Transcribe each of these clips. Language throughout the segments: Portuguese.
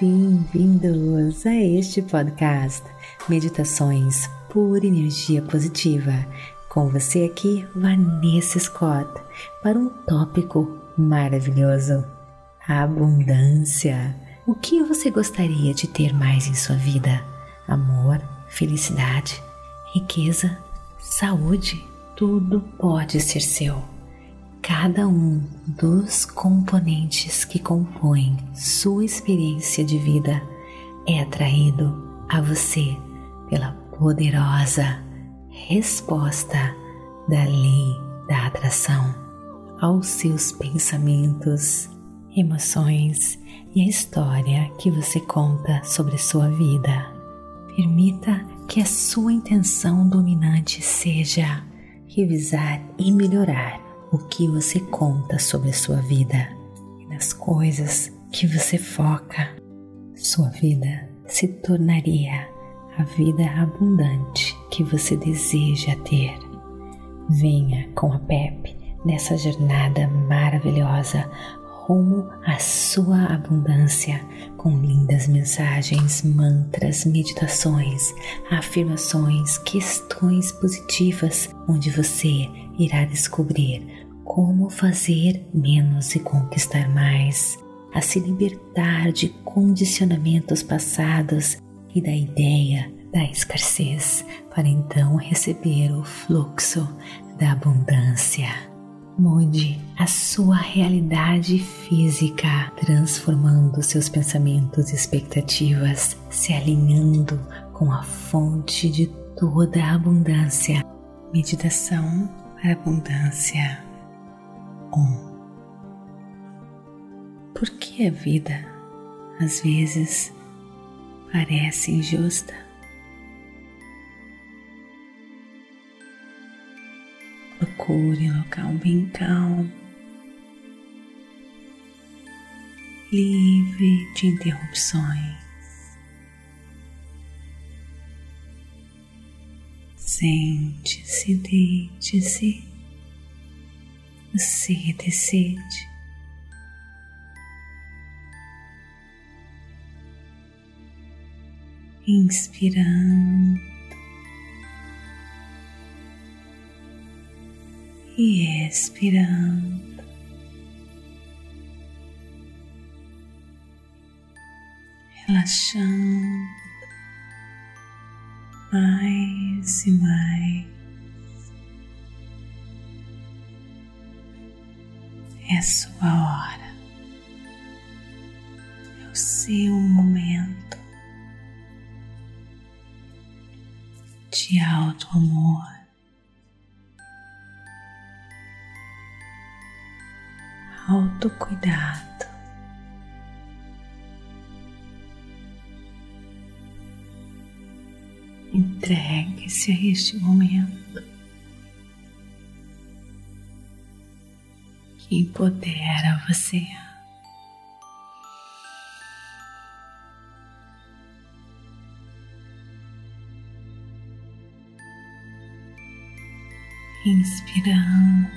Bem-vindos a este podcast Meditações por Energia Positiva. Com você aqui, Vanessa Scott, para um tópico maravilhoso: abundância. O que você gostaria de ter mais em sua vida? Amor, felicidade, riqueza, saúde? Tudo pode ser seu cada um dos componentes que compõem sua experiência de vida é atraído a você pela poderosa resposta da lei da atração aos seus pensamentos, emoções e a história que você conta sobre sua vida. Permita que a sua intenção dominante seja revisar e melhorar o que você conta sobre a sua vida e nas coisas que você foca, sua vida se tornaria a vida abundante que você deseja ter. Venha com a Pepe nessa jornada maravilhosa rumo à sua abundância com lindas mensagens, mantras, meditações, afirmações, questões positivas, onde você irá descobrir como fazer menos e conquistar mais, a se libertar de condicionamentos passados e da ideia da escassez, para então receber o fluxo da abundância. Mude a sua realidade física, transformando seus pensamentos e expectativas, se alinhando com a fonte de toda a abundância. Meditação para abundância. 1. Por que a vida às vezes parece injusta? Procure um local bem calmo, livre de interrupções. Sente-se, deite-se você decide. Inspirando e expirando. Relaxando mais e mais. É sua hora, é o seu momento de alto amor. Autocuidado. Entregue-se a este momento. Empodera você. Inspirando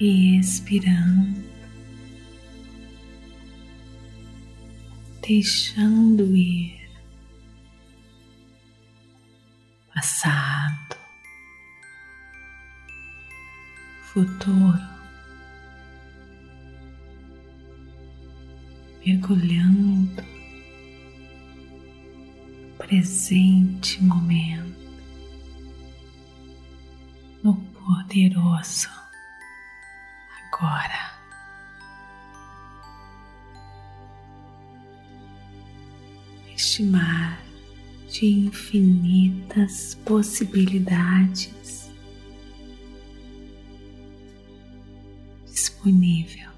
e expirando, deixando ir passado, futuro. Mergulhando. Presente momento, no poderoso agora. Este mar de infinitas possibilidades disponível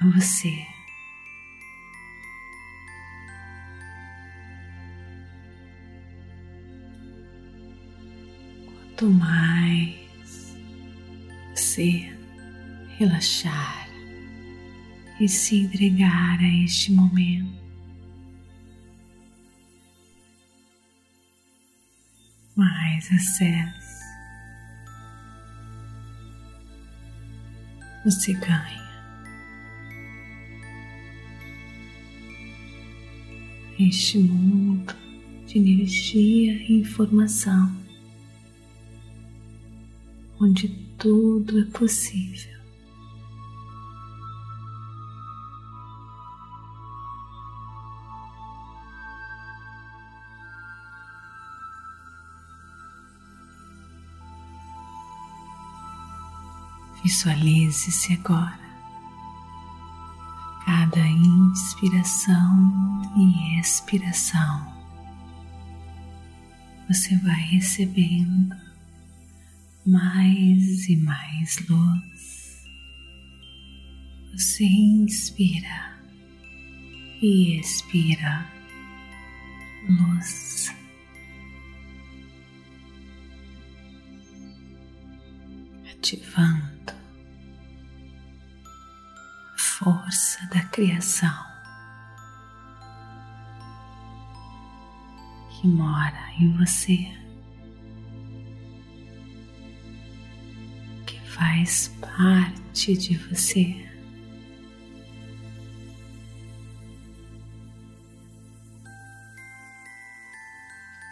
a você. Quanto mais você relaxar e se entregar a este momento, mais acesso você ganha. Este mundo de energia e informação, onde tudo é possível. Visualize-se agora. Cada inspiração e expiração, você vai recebendo mais e mais luz. Você inspira e expira luz. Ativando força da criação que mora em você, que faz parte de você.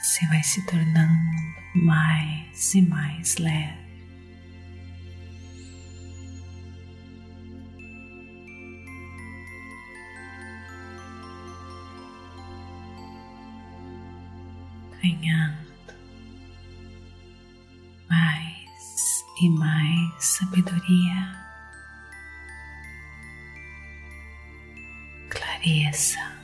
Você vai se tornando mais e mais leve. Ganhando mais e mais sabedoria, clareza.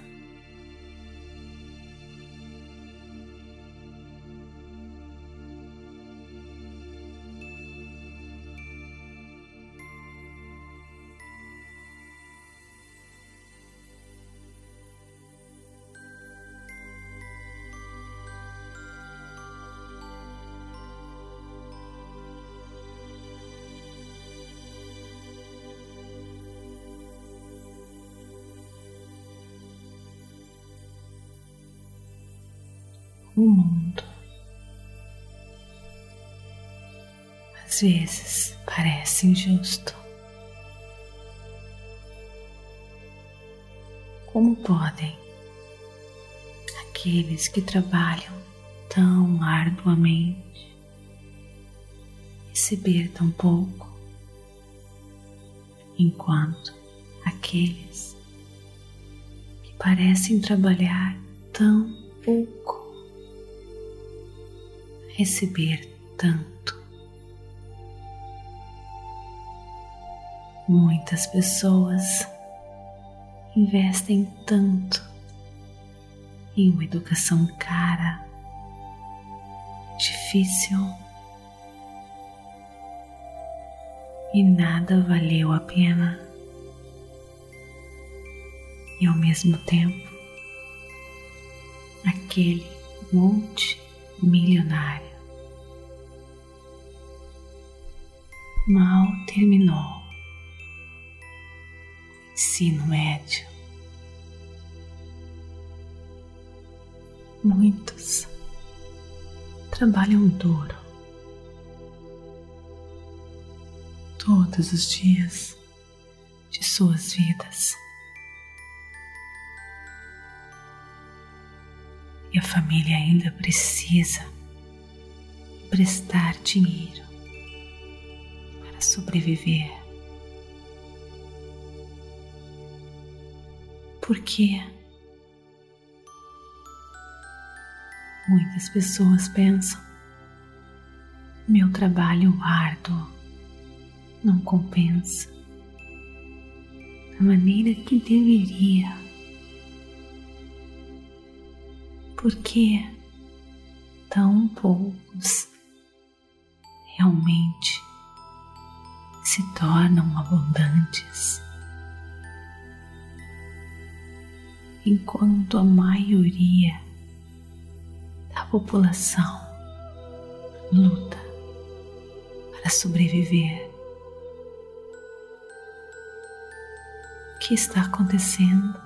Às vezes parece injusto. Como podem aqueles que trabalham tão arduamente receber tão pouco, enquanto aqueles que parecem trabalhar tão pouco receber tanto. Muitas pessoas investem tanto em uma educação cara, difícil e nada valeu a pena. E ao mesmo tempo, aquele multimilionário mal terminou ensino médio. Muitos trabalham duro todos os dias de suas vidas. E a família ainda precisa prestar dinheiro sobreviver. Porque muitas pessoas pensam: meu trabalho árduo não compensa. Da maneira que deveria. Porque tão poucos realmente se tornam abundantes, enquanto a maioria da população luta para sobreviver. O que está acontecendo?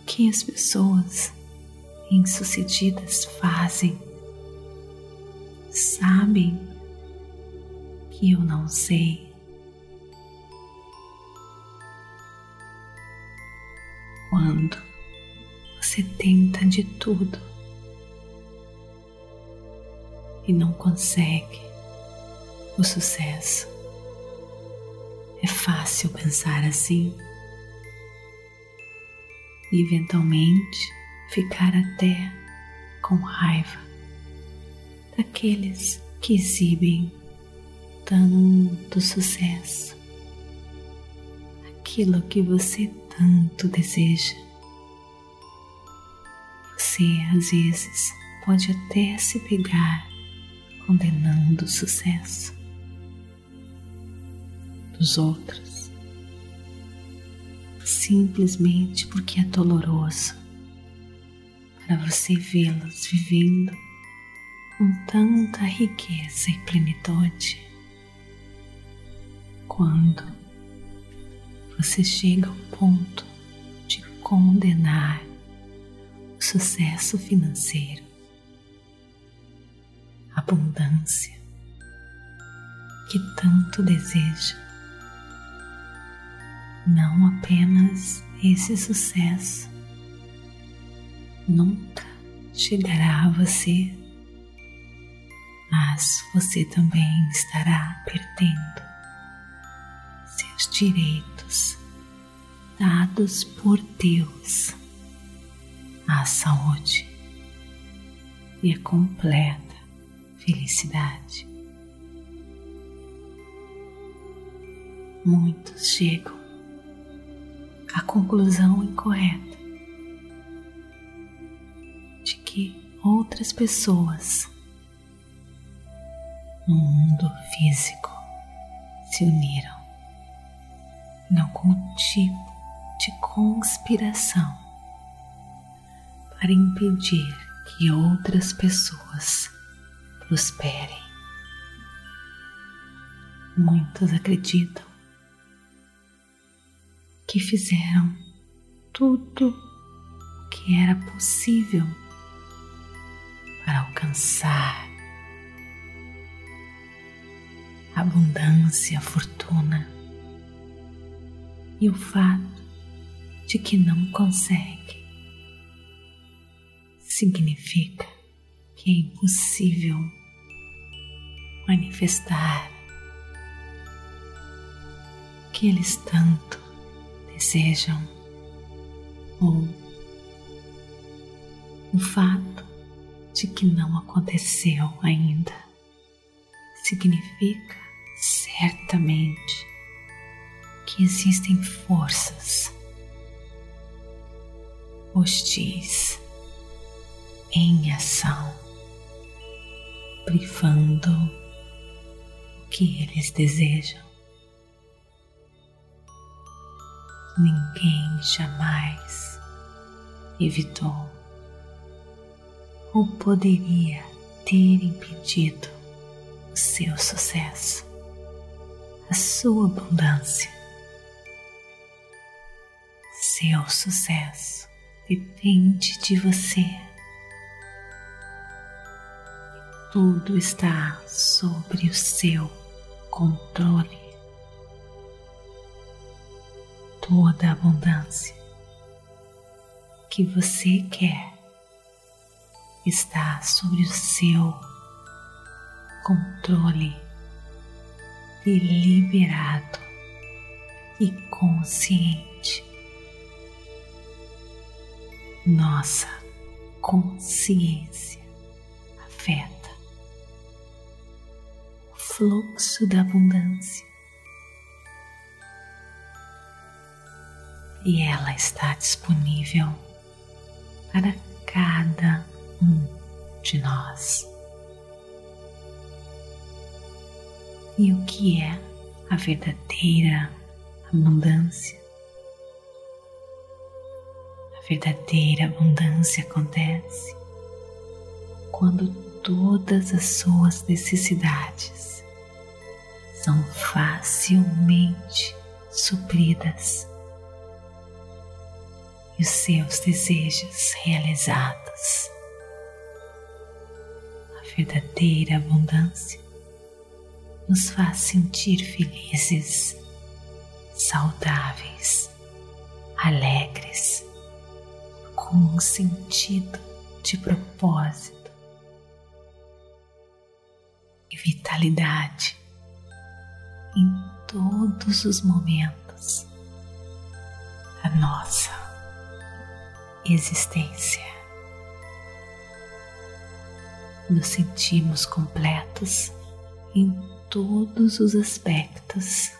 O que as pessoas insucedidas fazem? sabem que eu não sei. Quando você tenta de tudo e não consegue o sucesso. É fácil pensar assim e eventualmente ficar até com raiva daqueles que exibem tanto sucesso, aquilo que você tanto deseja. Você às vezes pode até se pegar condenando o sucesso dos outros, simplesmente porque é doloroso para você vê-los vivendo com tanta riqueza e plenitude. Quando você chega ao ponto de condenar o sucesso financeiro, a abundância que tanto deseja, não apenas esse sucesso nunca chegará a você mas você também estará perdendo seus direitos dados por Deus à saúde e a completa felicidade. Muitos chegam à conclusão incorreta de que outras pessoas no mundo físico se uniram em algum tipo de conspiração para impedir que outras pessoas prosperem. Muitos acreditam que fizeram tudo o que era possível para alcançar abundância, fortuna e o fato de que não consegue significa que é impossível manifestar que eles tanto desejam ou o fato de que não aconteceu ainda significa certamente que existem forças hostis em ação, privando o que eles desejam. Ninguém jamais evitou ou poderia ter impedido o seu sucesso a sua abundância. Seu sucesso depende de você. Tudo está sobre o seu controle. Toda a abundância que você quer está sobre o seu controle deliberado e consciente. Nossa consciência afeta o fluxo da abundância e ela está disponível para cada um de nós. e o que é a verdadeira abundância. Verdadeira abundância acontece quando todas as suas necessidades são facilmente supridas e os seus desejos realizados. A verdadeira abundância nos faz sentir felizes, saudáveis, alegres com um sentido de propósito e vitalidade em todos os momentos da nossa existência. Nos sentimos completos em todos os aspectos.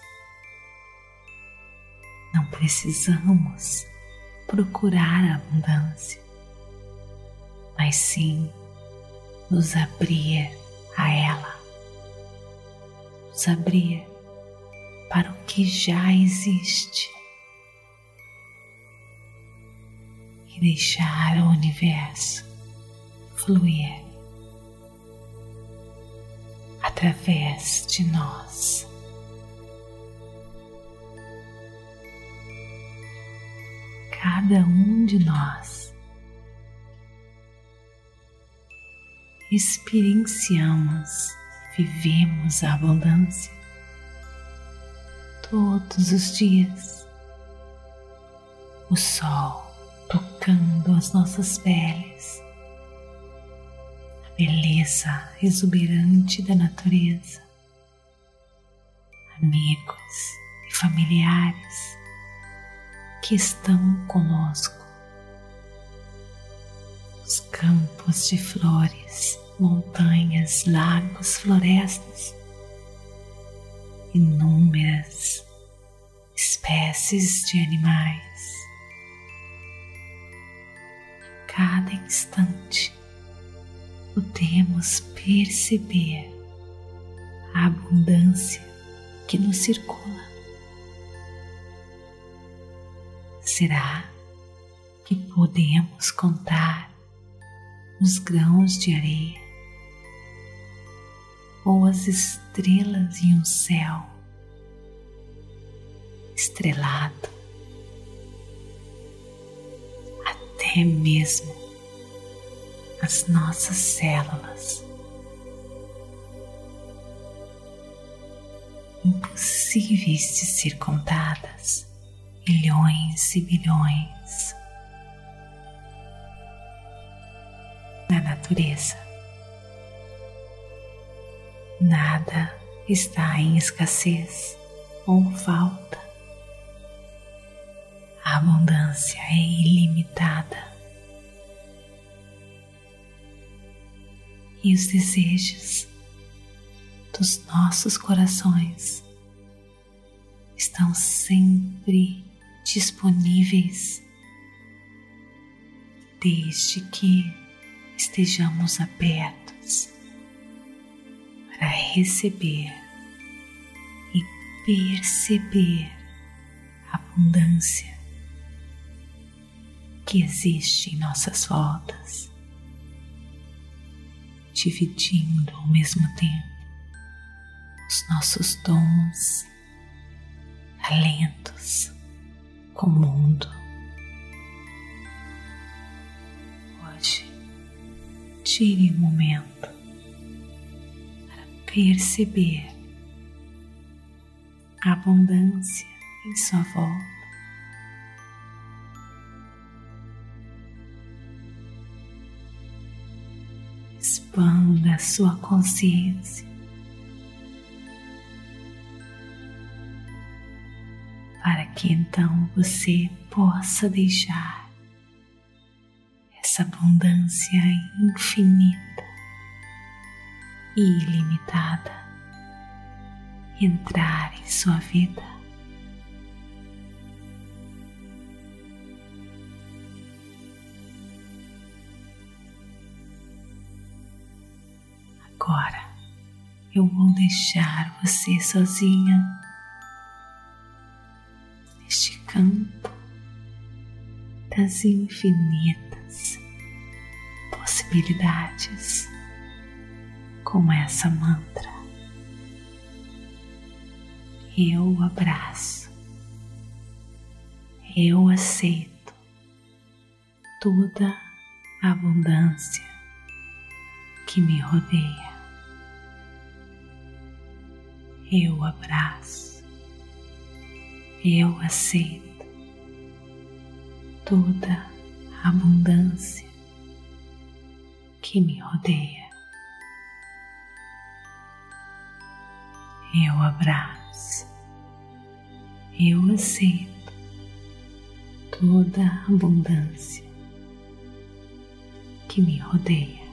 Não precisamos procurar a abundância, mas sim nos abrir a ela, nos abrir para o que já existe e deixar o universo fluir através de nós. Cada um de nós. Experienciamos, vivemos a abundância todos os dias. O sol tocando as nossas peles. Beleza exuberante da natureza, amigos e familiares que estão conosco, os campos de flores, montanhas, lagos, florestas, inúmeras espécies de animais. Cada instante podemos perceber a abundância que nos circula. Será que podemos contar os grãos de areia? Ou as estrelas em um céu estrelado, até mesmo as nossas células. Impossíveis de ser contadas, milhões e bilhões. Na natureza, nada está em escassez ou falta. A abundância é ilimitada. e os desejos dos nossos corações estão sempre disponíveis, desde que estejamos abertos para receber e perceber a abundância que existe em nossas voltas dividindo ao mesmo tempo os nossos dons, talentos com o mundo. Hoje, tire um momento para perceber a abundância em sua volta. expanda sua consciência que então você possa deixar essa abundância infinita e ilimitada entrar em sua vida. Agora eu vou deixar você sozinha campo das infinitas possibilidades com essa mantra. Eu abraço, eu aceito toda a abundância que me rodeia eu abraço, eu aceito toda a abundância que me rodeia. Eu abraço, eu aceito toda a abundância que me rodeia.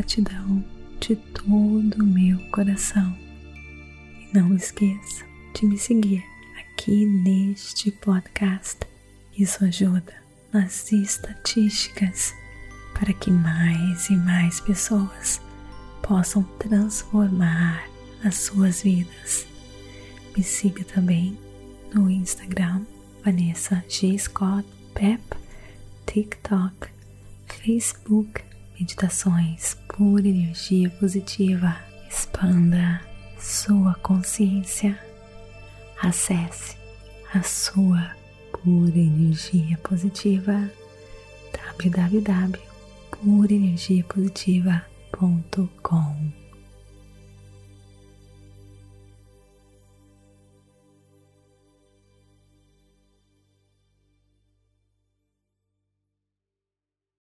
Gratidão de todo o meu coração. E não esqueça de me seguir aqui neste podcast. Isso ajuda nas estatísticas para que mais e mais pessoas possam transformar as suas vidas. Me siga também no Instagram Vanessa G. Scott Pep, TikTok, Facebook meditações pura energia positiva. Expanda sua consciência. Acesse a sua pura energia positiva www.purenergiapositiva.com